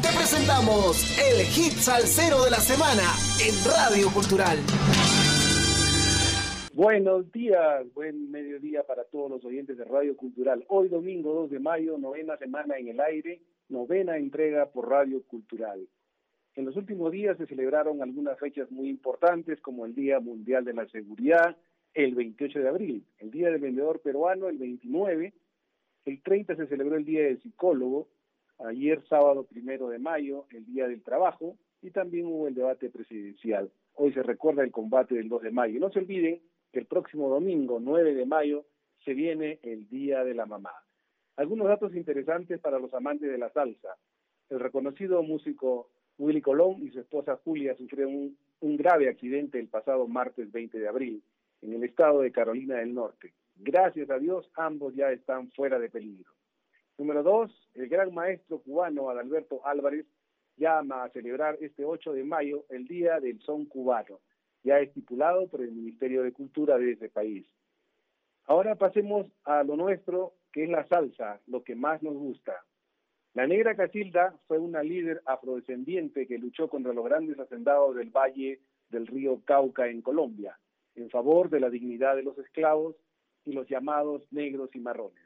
Te presentamos el hit salsero de la semana en Radio Cultural. Buenos días, buen mediodía para todos los oyentes de Radio Cultural. Hoy domingo 2 de mayo, novena semana en el aire, novena entrega por Radio Cultural. En los últimos días se celebraron algunas fechas muy importantes como el Día Mundial de la Seguridad, el 28 de abril, el Día del Vendedor Peruano, el 29, el 30 se celebró el Día del Psicólogo, ayer sábado primero de mayo, el Día del Trabajo, y también hubo el debate presidencial. Hoy se recuerda el combate del 2 de mayo. No se olviden que el próximo domingo, 9 de mayo, se viene el Día de la Mamá. Algunos datos interesantes para los amantes de la salsa. El reconocido músico Willy Colón y su esposa Julia sufrieron un, un grave accidente el pasado martes 20 de abril en el estado de Carolina del Norte. Gracias a Dios, ambos ya están fuera de peligro. Número dos, el gran maestro cubano Adalberto Álvarez llama a celebrar este 8 de mayo el Día del Son Cubano, ya estipulado por el Ministerio de Cultura de ese país. Ahora pasemos a lo nuestro, que es la salsa, lo que más nos gusta. La negra Casilda fue una líder afrodescendiente que luchó contra los grandes hacendados del valle del río Cauca en Colombia en favor de la dignidad de los esclavos y los llamados negros y marrones.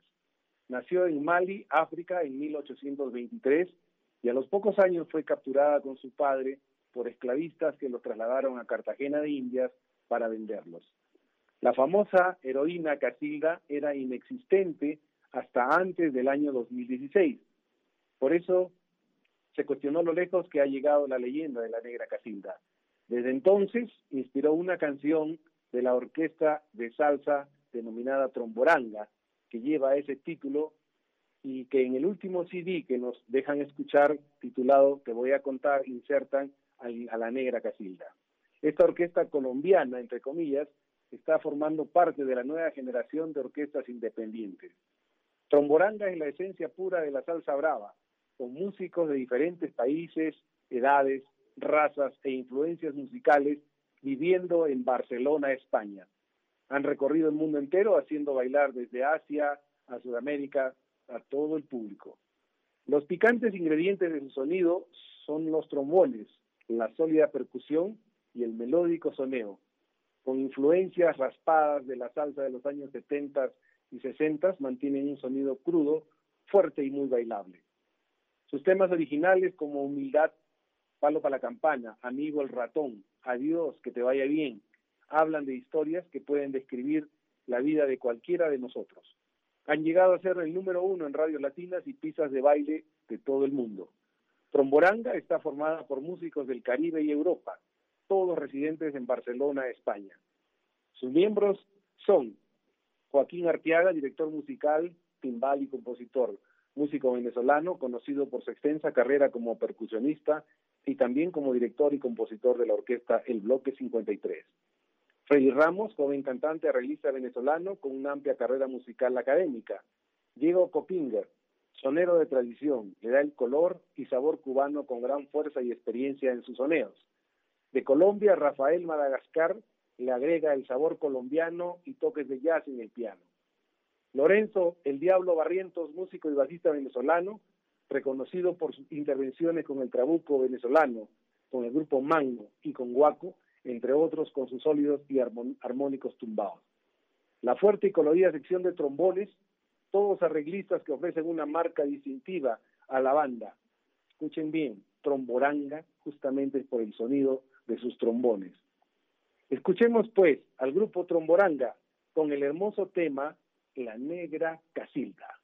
Nació en Mali, África, en 1823 y a los pocos años fue capturada con su padre por esclavistas que los trasladaron a Cartagena de Indias para venderlos. La famosa heroína Casilda era inexistente hasta antes del año 2016. Por eso se cuestionó lo lejos que ha llegado la leyenda de la negra Casilda. Desde entonces inspiró una canción de la orquesta de salsa denominada Tromboranga, que lleva ese título y que en el último CD que nos dejan escuchar, titulado Te voy a contar, insertan a la negra Casilda. Esta orquesta colombiana, entre comillas, está formando parte de la nueva generación de orquestas independientes. Tromboranga es la esencia pura de la salsa brava, con músicos de diferentes países, edades, razas e influencias musicales viviendo en Barcelona, España. Han recorrido el mundo entero haciendo bailar desde Asia a Sudamérica a todo el público. Los picantes ingredientes de su sonido son los trombones, la sólida percusión y el melódico soneo, con influencias raspadas de la salsa de los años 70 y 60 mantienen un sonido crudo, fuerte y muy bailable. Sus temas originales como Humildad, Palo para la Campana, Amigo el Ratón, Adiós, que te vaya bien, hablan de historias que pueden describir la vida de cualquiera de nosotros. Han llegado a ser el número uno en radios latinas y pistas de baile de todo el mundo. Tromboranga está formada por músicos del Caribe y Europa, todos residentes en Barcelona, España. Sus miembros son Joaquín Arteaga, director musical, timbal y compositor, músico venezolano conocido por su extensa carrera como percusionista y también como director y compositor de la orquesta El Bloque 53. Freddy Ramos, joven cantante arreglista venezolano con una amplia carrera musical académica. Diego Copinger, sonero de tradición, le da el color y sabor cubano con gran fuerza y experiencia en sus soneos. De Colombia, Rafael Madagascar le agrega el sabor colombiano y toques de jazz en el piano. Lorenzo El Diablo Barrientos, músico y bajista venezolano, reconocido por sus intervenciones con el Trabuco venezolano, con el grupo Magno y con Guaco, entre otros con sus sólidos y armónicos tumbados. La fuerte y colorida sección de trombones, todos arreglistas que ofrecen una marca distintiva a la banda. Escuchen bien, tromboranga, justamente por el sonido de sus trombones. Escuchemos pues al grupo Tromboranga con el hermoso tema La Negra Casilda.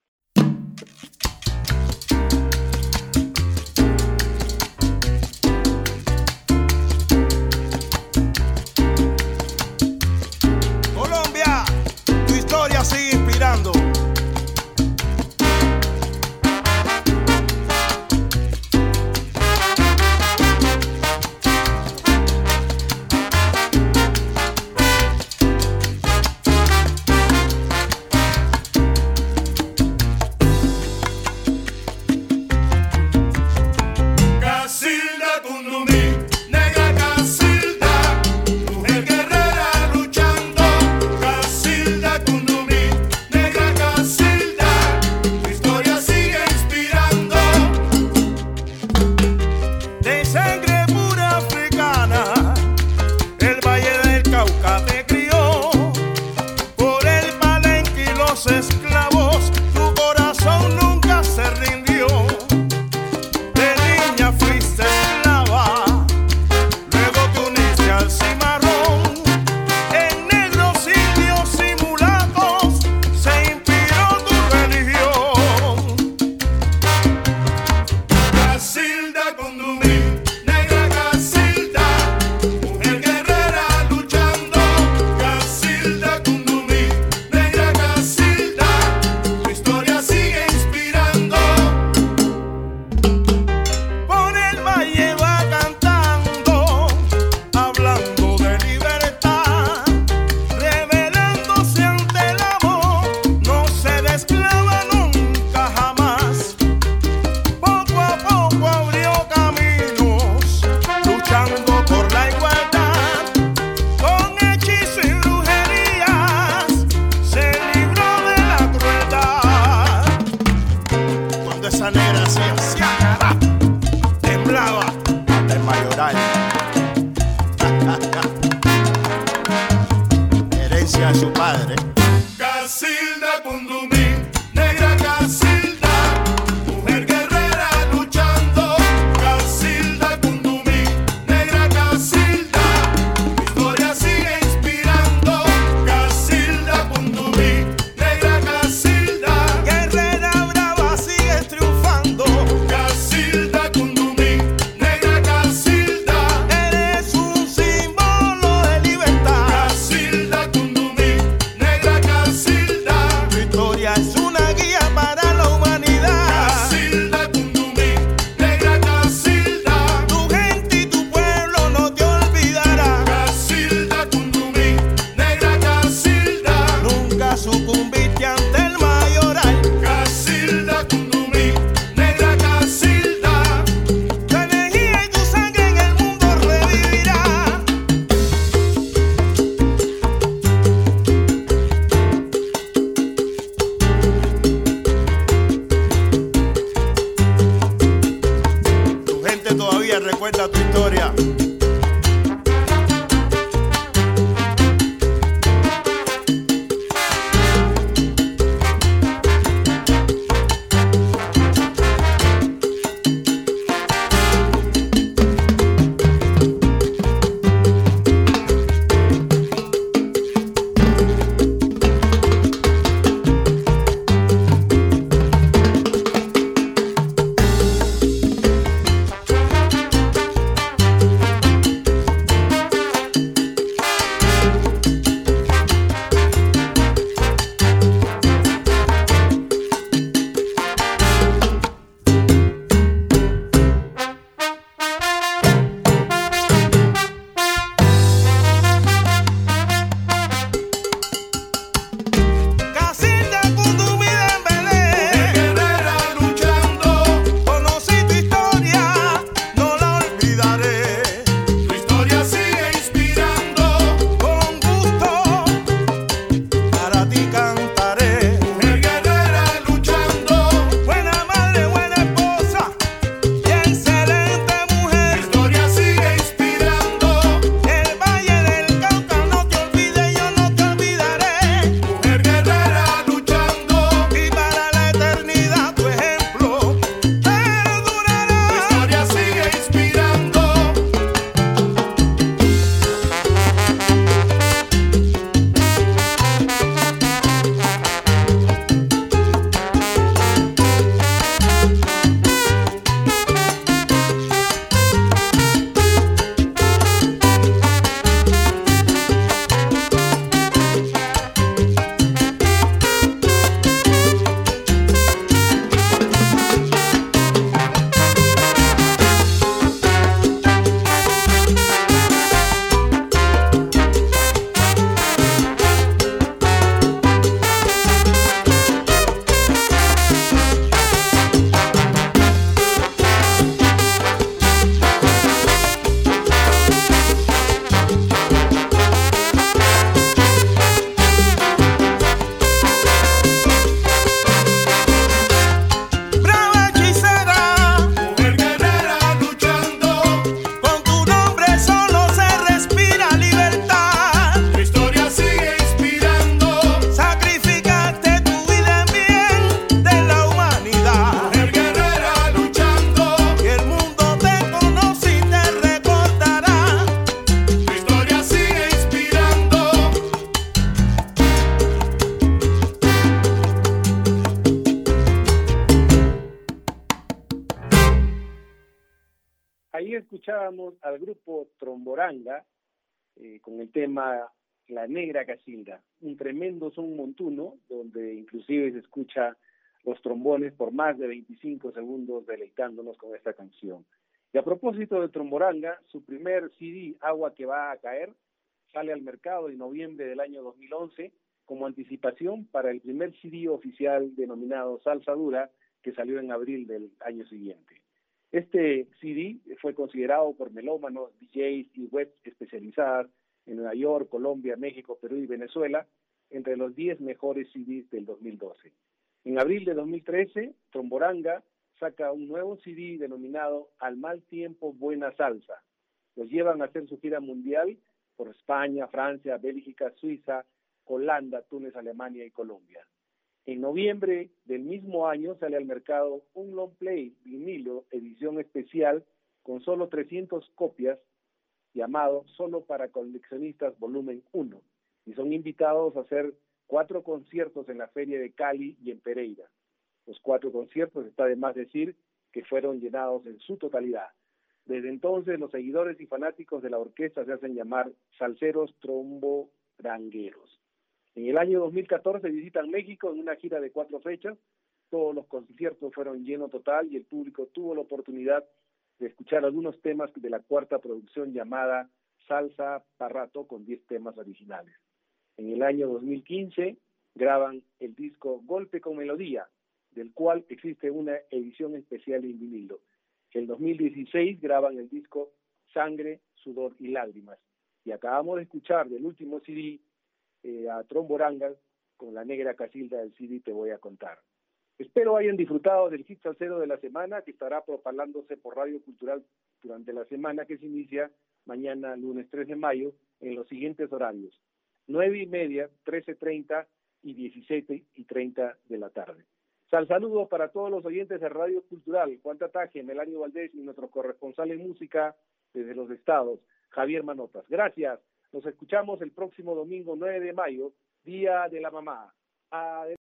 Ahí escuchábamos al grupo Tromboranga eh, con el tema La Negra Casilda, un tremendo son montuno donde inclusive se escucha los trombones por más de 25 segundos deleitándonos con esta canción. Y a propósito de Tromboranga, su primer CD, Agua que va a caer, sale al mercado en noviembre del año 2011 como anticipación para el primer CD oficial denominado Salsa Dura, que salió en abril del año siguiente. Este CD fue considerado por melómanos, DJs y webs especializadas en Nueva York, Colombia, México, Perú y Venezuela entre los 10 mejores CDs del 2012. En abril de 2013, Tromboranga saca un nuevo CD denominado Al mal tiempo, buena salsa. Los llevan a hacer su gira mundial por España, Francia, Bélgica, Suiza, Holanda, Túnez, Alemania y Colombia. En noviembre del mismo año sale al mercado un long play vinilo edición especial con solo 300 copias llamado Solo para coleccionistas volumen 1 y son invitados a hacer cuatro conciertos en la feria de Cali y en Pereira. Los cuatro conciertos, está de más decir, que fueron llenados en su totalidad. Desde entonces, los seguidores y fanáticos de la orquesta se hacen llamar salseros trombodrangueros. En el año 2014 visitan México en una gira de cuatro fechas. Todos los conciertos fueron lleno total y el público tuvo la oportunidad de escuchar algunos temas de la cuarta producción llamada Salsa Parrato con 10 temas originales. En el año 2015 graban el disco Golpe con Melodía, del cual existe una edición especial en vinilo. En 2016 graban el disco Sangre, Sudor y Lágrimas. Y acabamos de escuchar del último CD eh, a Tromborangas con la negra casilda del CD Te Voy a Contar. Espero hayan disfrutado del hit salsero de la semana que estará propagándose por Radio Cultural durante la semana que se inicia mañana lunes 3 de mayo en los siguientes horarios. 9 y media, 13.30 y 17 y 30 de la tarde. Sal saludo para todos los oyentes de Radio Cultural, Juan Tataje, Melanio Valdés y nuestro corresponsal en música desde los estados, Javier Manotas. Gracias. Nos escuchamos el próximo domingo 9 de mayo, Día de la Mamá.